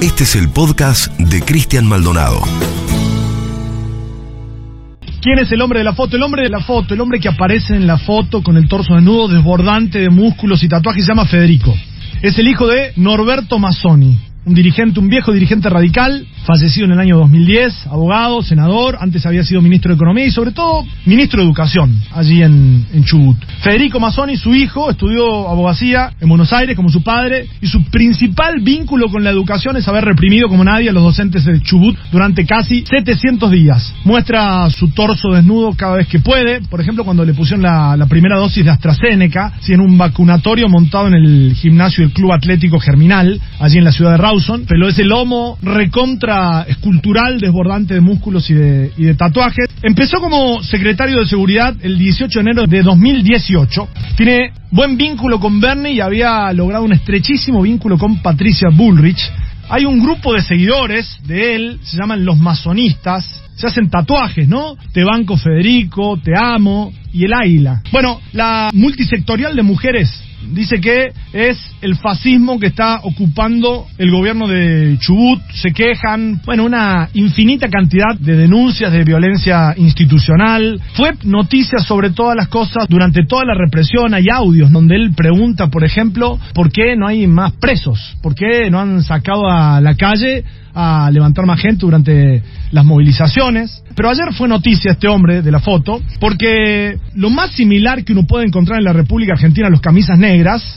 Este es el podcast de Cristian Maldonado. ¿Quién es el hombre de la foto? El hombre de la foto, el hombre que aparece en la foto con el torso desnudo, desbordante de músculos y tatuajes, se llama Federico. Es el hijo de Norberto Mazzoni, un dirigente, un viejo dirigente radical, fallecido en el año 2010, abogado, senador, antes había sido ministro de Economía y sobre todo ministro de Educación, allí en, Chubut. Federico Mazzoni, su hijo, estudió abogacía en Buenos Aires como su padre y su principal vínculo con la educación es haber reprimido como nadie a los docentes de Chubut durante casi 700 días. Muestra su torso desnudo cada vez que puede, por ejemplo cuando le pusieron la, primera dosis de AstraZeneca, si en un vacunatorio montado en el gimnasio del Club Atlético Germinal, allí en la ciudad de Rawson, pero ese lomo recontra escultural desbordante de músculos y de, y de tatuajes. Empezó como secretario de seguridad el 18 de enero de 2018. Tiene buen vínculo con Bernie y había logrado un estrechísimo vínculo con Patricia Bullrich. Hay un grupo de seguidores de él, se llaman los masonistas, se hacen tatuajes, ¿no? Te banco Federico, te amo y el águila. Bueno, la multisectorial de mujeres dice que es el fascismo que está ocupando el gobierno de Chubut. Se quejan, bueno, una infinita cantidad de denuncias de violencia institucional. Fue noticia sobre todas las cosas durante toda la represión. Hay audios donde él pregunta, por ejemplo, por qué no hay más presos, por qué no han sacado a la calle a levantar más gente durante las movilizaciones. Pero ayer fue noticia este hombre de la foto, porque lo más similar que uno puede encontrar en la República Argentina, los camisas negras,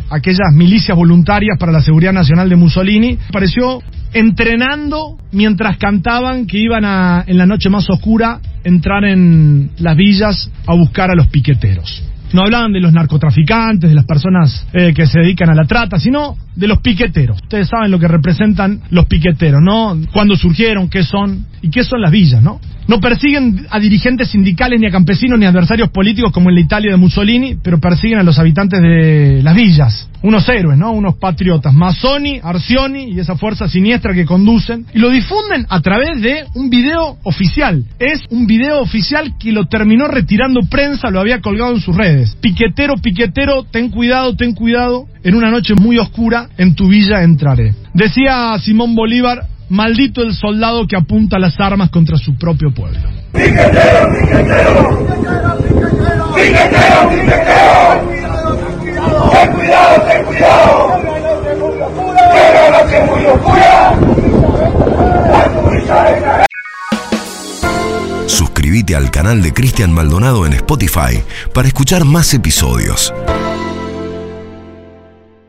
aquellas milicias voluntarias para la seguridad nacional de Mussolini, apareció entrenando mientras cantaban que iban a, en la noche más oscura, entrar en las villas a buscar a los piqueteros. No hablaban de los narcotraficantes, de las personas eh, que se dedican a la trata, sino de los piqueteros. Ustedes saben lo que representan los piqueteros, ¿no? Cuándo surgieron, qué son y qué son las villas, ¿no? No persiguen a dirigentes sindicales, ni a campesinos, ni a adversarios políticos como en la Italia de Mussolini, pero persiguen a los habitantes de las villas. Unos héroes, ¿no? Unos patriotas. Mazzoni, Arcioni y esa fuerza siniestra que conducen. Y lo difunden a través de un video oficial. Es un video oficial que lo terminó retirando prensa, lo había colgado en sus redes. Piquetero, piquetero, ten cuidado, ten cuidado. En una noche muy oscura, en tu villa entraré. Decía Simón Bolívar, Maldito el soldado que apunta las armas contra su propio pueblo. ¡Piquetero, piquetero! ¡Piquetero, piquetero! ¡Ten cuidado, ten cuidado! Al canal de Cristian Maldonado en Spotify para escuchar más episodios.